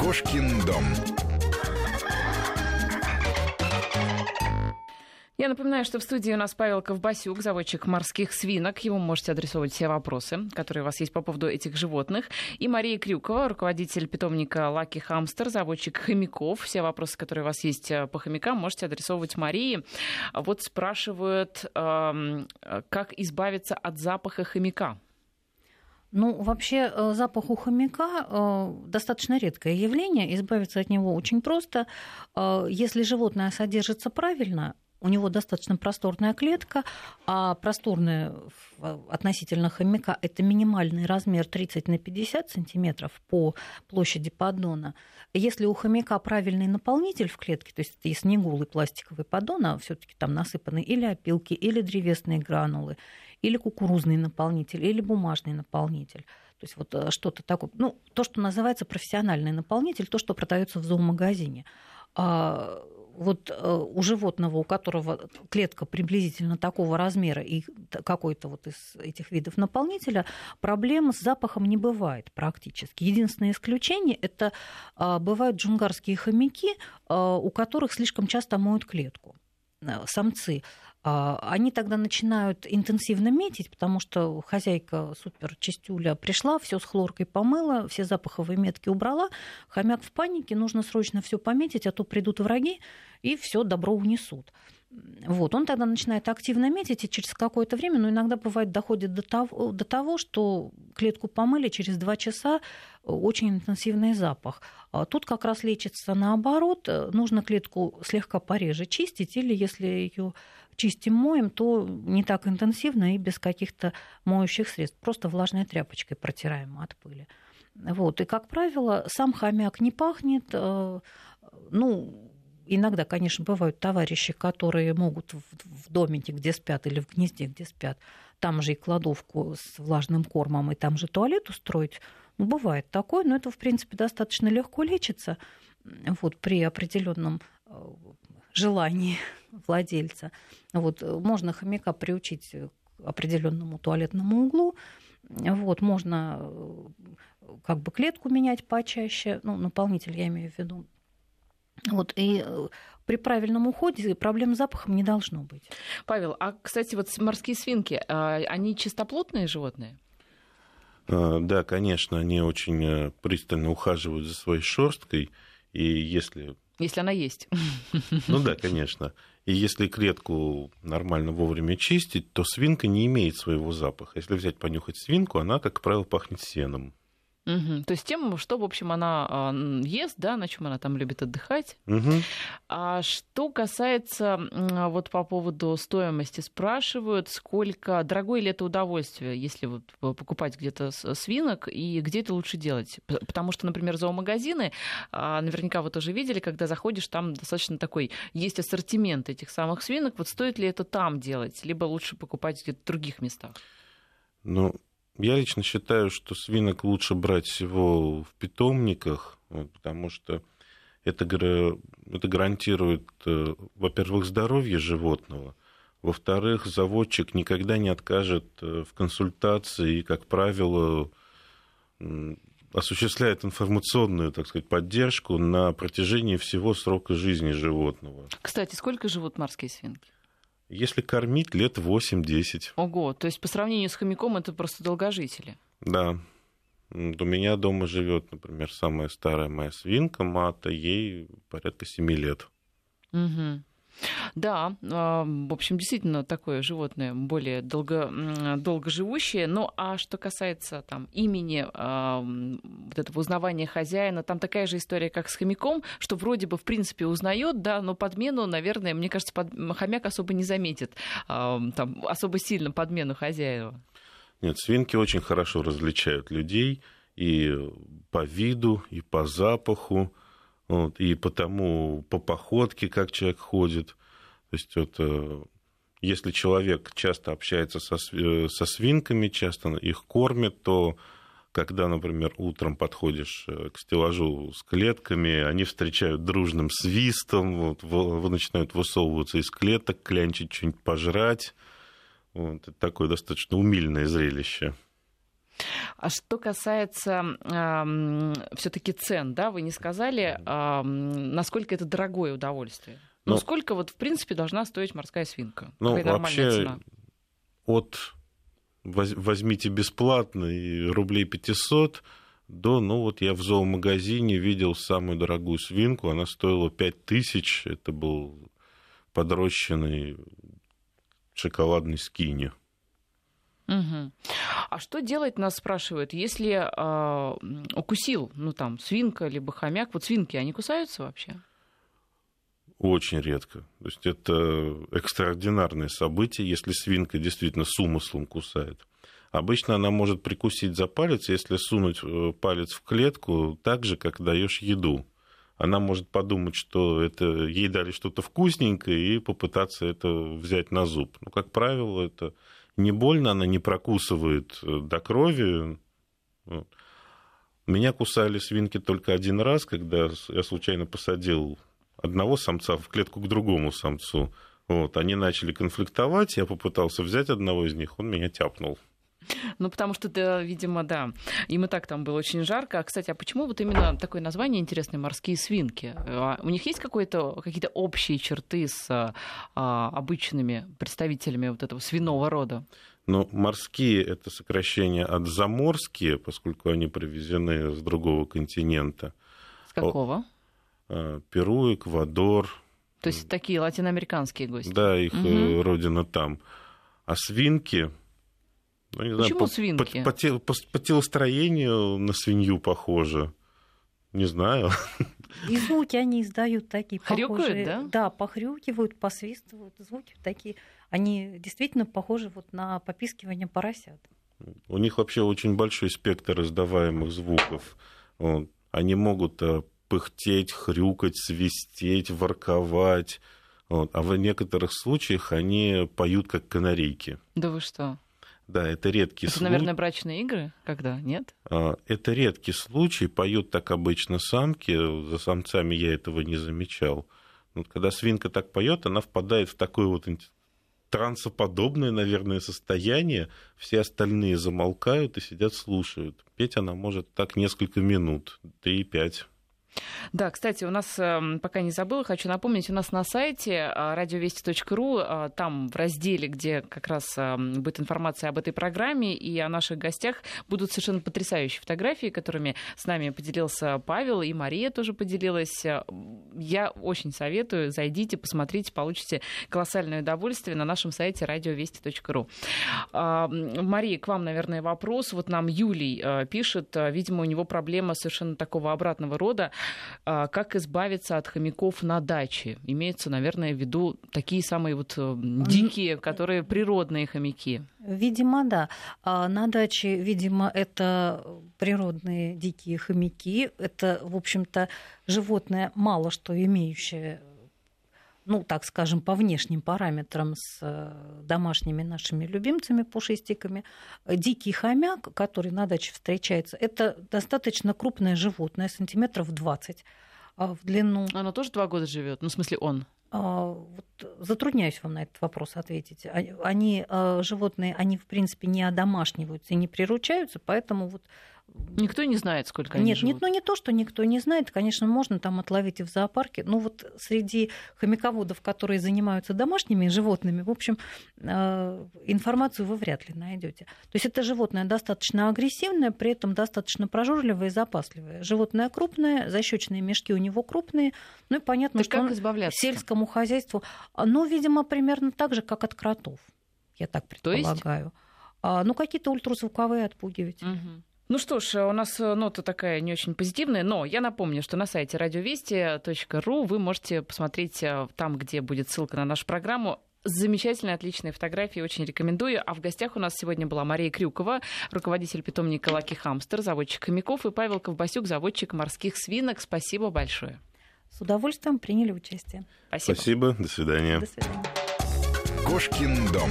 Кошкин дом. Я напоминаю, что в студии у нас Павел Ковбасюк, заводчик морских свинок. Ему можете адресовать все вопросы, которые у вас есть по поводу этих животных. И Мария Крюкова, руководитель питомника Лаки Хамстер, заводчик хомяков. Все вопросы, которые у вас есть э, по хомякам, можете адресовывать Марии. Вот спрашивают, эм, как избавиться от запаха хомяка. Ну, вообще э, запах у хомяка э, достаточно редкое явление. Избавиться от него очень просто. Если животное содержится правильно, у него достаточно просторная клетка, а просторная относительно хомяка это минимальный размер 30 на 50 сантиметров по площади поддона. Если у хомяка правильный наполнитель в клетке, то есть если не голый пластиковый поддон, а все-таки там насыпаны или опилки, или древесные гранулы, или кукурузный наполнитель, или бумажный наполнитель. То есть вот э, что-то такое, ну, то, что называется профессиональный наполнитель, то, что продается в зоомагазине а, вот э, у животного, у которого клетка приблизительно такого размера и какой-то вот из этих видов наполнителя, проблем с запахом не бывает практически. Единственное исключение – это а, бывают джунгарские хомяки, а, у которых слишком часто моют клетку э, самцы. А, они тогда начинают интенсивно метить, потому что хозяйка супер чистюля пришла, все с хлоркой помыла, все запаховые метки убрала, хомяк в панике, нужно срочно все пометить, а то придут враги и все добро унесут. Вот, он тогда начинает активно метить, и через какое-то время, ну, иногда бывает, доходит до того, до того, что клетку помыли, через два часа очень интенсивный запах. А тут как раз лечится наоборот, нужно клетку слегка пореже чистить, или если ее чистим, моем, то не так интенсивно и без каких-то моющих средств. Просто влажной тряпочкой протираем от пыли. Вот. И, как правило, сам хомяк не пахнет. Э, ну, иногда, конечно, бывают товарищи, которые могут в домике, где спят, или в гнезде, где спят, там же и кладовку с влажным кормом, и там же туалет устроить. Ну, бывает такое, но это, в принципе, достаточно легко лечится вот, при определенном э, желании владельца. Вот, можно хомяка приучить к определенному туалетному углу. Вот, можно э, как бы клетку менять почаще, ну, наполнитель я имею в виду. Вот, и э, при правильном уходе проблем с запахом не должно быть. Павел, а, кстати, вот морские свинки, а, они чистоплотные животные? А, да, конечно, они очень э, пристально ухаживают за своей шерсткой, и если если она есть. Ну да, конечно. И если клетку нормально вовремя чистить, то свинка не имеет своего запаха. Если взять понюхать свинку, она, как правило, пахнет сеном. Угу. То есть тем, что, в общем, она а, ест, да, на чем она там любит отдыхать. Угу. А что касается вот по поводу стоимости, спрашивают, сколько дорогое ли это удовольствие, если вот покупать где-то свинок, и где это лучше делать? Потому что, например, зоомагазины, а, наверняка вы тоже видели, когда заходишь, там достаточно такой есть ассортимент этих самых свинок. Вот стоит ли это там делать, либо лучше покупать где-то в других местах? Ну, я лично считаю, что свинок лучше брать всего в питомниках, потому что это, это гарантирует, э, во-первых, здоровье животного, во-вторых, заводчик никогда не откажет э, в консультации и, как правило, осуществляет информационную, так сказать, поддержку на протяжении всего срока жизни животного. Кстати, сколько живут морские свинки? Если кормить, лет 8-10. Ого, то есть по сравнению с хомяком это просто долгожители. Да. У меня дома живет, например, самая старая моя свинка, Мата, ей порядка 7 лет. Угу. Да, а, в общем, действительно такое животное более долго, долго живущее. Ну, а что касается там, имени а, вот этого узнавания хозяина, там такая же история, как с хомяком, что вроде бы, в принципе, узнает, да, но подмену, наверное, мне кажется, под... хомяк особо не заметит, а, там, особо сильно подмену хозяева. Нет, свинки очень хорошо различают людей и по виду, и по запаху. Вот, и потому по походке, как человек ходит. То есть вот, если человек часто общается со, со свинками, часто их кормит, то когда, например, утром подходишь э, к стеллажу с клетками, они встречают дружным свистом, вот, начинают высовываться из клеток, клянчить что-нибудь пожрать. Вот, это такое достаточно умильное зрелище. А что касается э, все-таки цен, да, вы не сказали, э, насколько это дорогое удовольствие. Ну, ну, сколько вот, в принципе, должна стоить морская свинка? Ну, вообще, цена? от возьмите бесплатно и рублей 500 до, ну вот я в зоомагазине видел самую дорогую свинку, она стоила 5000, это был подрощенный шоколадный скини. Угу. А что делать, нас спрашивают, если э, укусил, ну там, свинка либо хомяк, вот свинки, они кусаются вообще? Очень редко. То есть это экстраординарное событие, если свинка действительно с умыслом кусает. Обычно она может прикусить за палец, если сунуть э, палец в клетку так же, как даешь еду. Она может подумать, что это ей дали что-то вкусненькое и попытаться это взять на зуб. Но, как правило, это не больно, она не прокусывает э, до крови. Меня кусали свинки только один раз, когда я случайно посадил одного самца в клетку к другому самцу. Вот, они начали конфликтовать, я попытался взять одного из них, он меня тяпнул. Ну, потому что, да, видимо, да. Им и так там было очень жарко. А, кстати, а почему вот именно такое название интересное «морские свинки»? А у них есть какие-то общие черты с а, обычными представителями вот этого свиного рода? Ну, морские – это сокращение от заморские, поскольку они привезены с другого континента. С какого? А, Перу, Эквадор. То есть такие латиноамериканские гости? Да, их угу. родина там. А свинки ну, не Почему знаю, свинки? По, по, по, по телостроению на свинью похоже. Не знаю. И звуки они издают такие Хрюкают, похожие. да? Да, похрюкивают, посвистывают. Звуки такие. Они действительно похожи вот на попискивание поросят. У них вообще очень большой спектр издаваемых звуков. Они могут э, пыхтеть, хрюкать, свистеть, ворковать. А в некоторых случаях они поют как канарейки. Да вы что? Да, это редкий это, случай. наверное, брачные игры? Когда? Нет? А, это редкий случай. Поют так обычно самки. За самцами я этого не замечал. Вот когда свинка так поет, она впадает в такое вот трансоподобное, наверное, состояние. Все остальные замолкают и сидят, слушают. Петь она может так несколько минут, 3-5. Да, кстати, у нас, эм, пока не забыла, хочу напомнить, у нас на сайте а, радиовести.ру, а, там в разделе, где как раз эм, будет информация об этой программе и о наших гостях, будут совершенно потрясающие фотографии, которыми с нами поделился Павел, и Мария тоже поделилась. Я очень советую, зайдите, посмотрите, получите колоссальное удовольствие на нашем сайте радиовести.ру. А, Мария, к вам, наверное, вопрос. Вот нам Юлий э, пишет, э, видимо, у него проблема совершенно такого обратного рода. А, как избавиться от хомяков на даче? Имеется, наверное, в виду такие самые вот э, дикие, которые природные хомяки. Видимо, да. А на даче, видимо, это природные дикие хомяки. Это, в общем-то, животное мало что имеющее ну, так скажем, по внешним параметрам с э, домашними нашими любимцами, пушистиками. Дикий хомяк, который на даче встречается, это достаточно крупное животное, сантиметров 20 а, в длину. Оно тоже два года живет, ну, в смысле он? А, вот, затрудняюсь вам на этот вопрос ответить. А, они, животные, они, в принципе, не одомашниваются и не приручаются, поэтому вот Никто не знает, сколько они нет, живут. Нет, ну не то, что никто не знает. Конечно, можно там отловить и в зоопарке. Но вот среди хомяководов, которые занимаются домашними животными, в общем, э, информацию вы вряд ли найдете. То есть это животное достаточно агрессивное, при этом достаточно прожорливое и запасливое. Животное крупное, защечные мешки у него крупные. Ну и понятно, так что как он сельскому хозяйству, ну, видимо, примерно так же, как от кротов. Я так предполагаю. То есть? А, ну, какие-то ультразвуковые отпугивать. Угу. Ну что ж, у нас э, нота такая не очень позитивная, но я напомню, что на сайте радиовести.ру вы можете посмотреть э, там, где будет ссылка на нашу программу, Замечательные, отличные фотографии, очень рекомендую. А в гостях у нас сегодня была Мария Крюкова, руководитель питомника Лаки Хамстер, заводчик хомяков, и Павел Ковбасюк, заводчик морских свинок. Спасибо большое. С удовольствием приняли участие. Спасибо. Спасибо. До свидания. До свидания. Кошкин дом.